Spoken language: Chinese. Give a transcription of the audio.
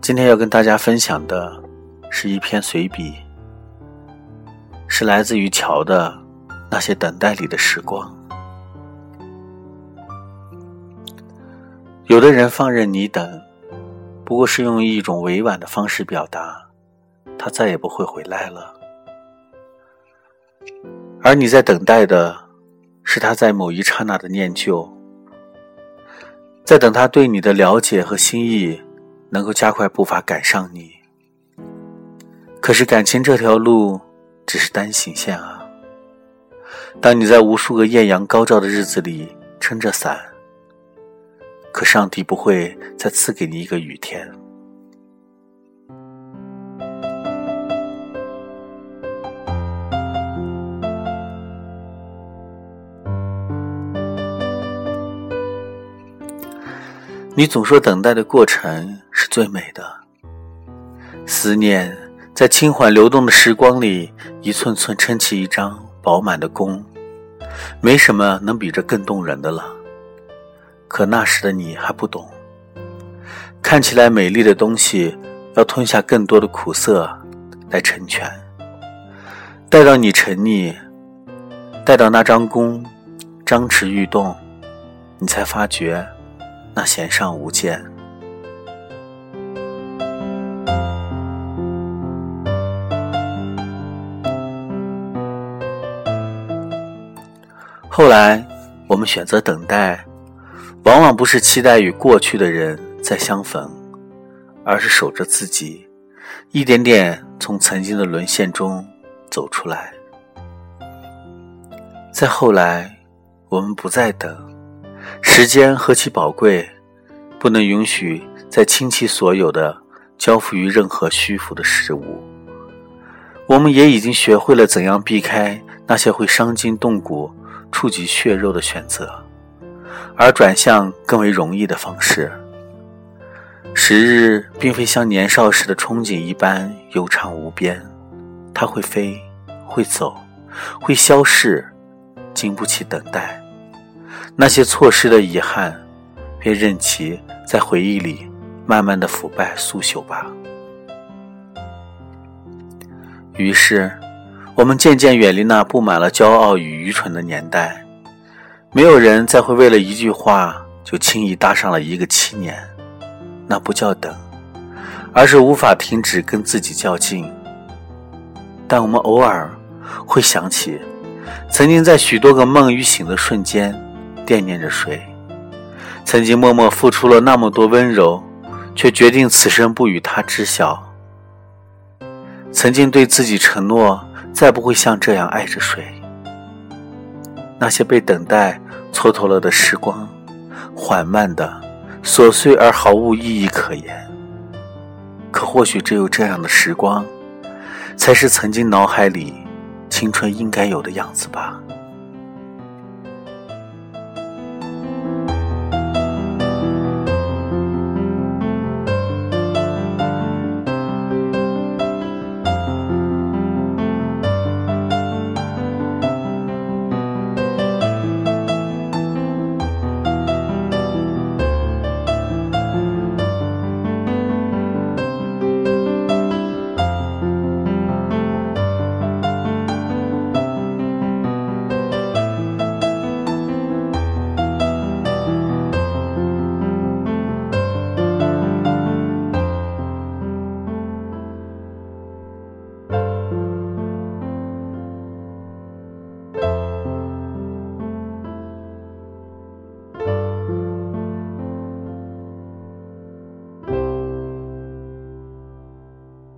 今天要跟大家分享的是一篇随笔，是来自于乔的《那些等待里的时光》。有的人放任你等，不过是用一种委婉的方式表达，他再也不会回来了。而你在等待的，是他在某一刹那的念旧，在等他对你的了解和心意。能够加快步伐赶上你，可是感情这条路只是单行线啊。当你在无数个艳阳高照的日子里撑着伞，可上帝不会再赐给你一个雨天。你总说等待的过程是最美的，思念在轻缓流动的时光里，一寸寸撑起一张饱满的弓，没什么能比这更动人的了。可那时的你还不懂，看起来美丽的东西，要吞下更多的苦涩来成全。待到你沉溺，待到那张弓张弛欲动，你才发觉。那弦上无箭。后来，我们选择等待，往往不是期待与过去的人再相逢，而是守着自己，一点点从曾经的沦陷中走出来。再后来，我们不再等。时间何其宝贵，不能允许再倾其所有的交付于任何虚浮的事物。我们也已经学会了怎样避开那些会伤筋动骨、触及血肉的选择，而转向更为容易的方式。时日并非像年少时的憧憬一般悠长无边，它会飞，会走，会消逝，经不起等待。那些错失的遗憾，便任其在回忆里慢慢的腐败苏朽吧。于是，我们渐渐远离那布满了骄傲与愚蠢的年代。没有人再会为了一句话就轻易搭上了一个七年，那不叫等，而是无法停止跟自己较劲。但我们偶尔会想起，曾经在许多个梦与醒的瞬间。惦念着谁？曾经默默付出了那么多温柔，却决定此生不与他知晓。曾经对自己承诺，再不会像这样爱着谁。那些被等待蹉跎了的时光，缓慢的、琐碎而毫无意义可言。可或许只有这样的时光，才是曾经脑海里青春应该有的样子吧。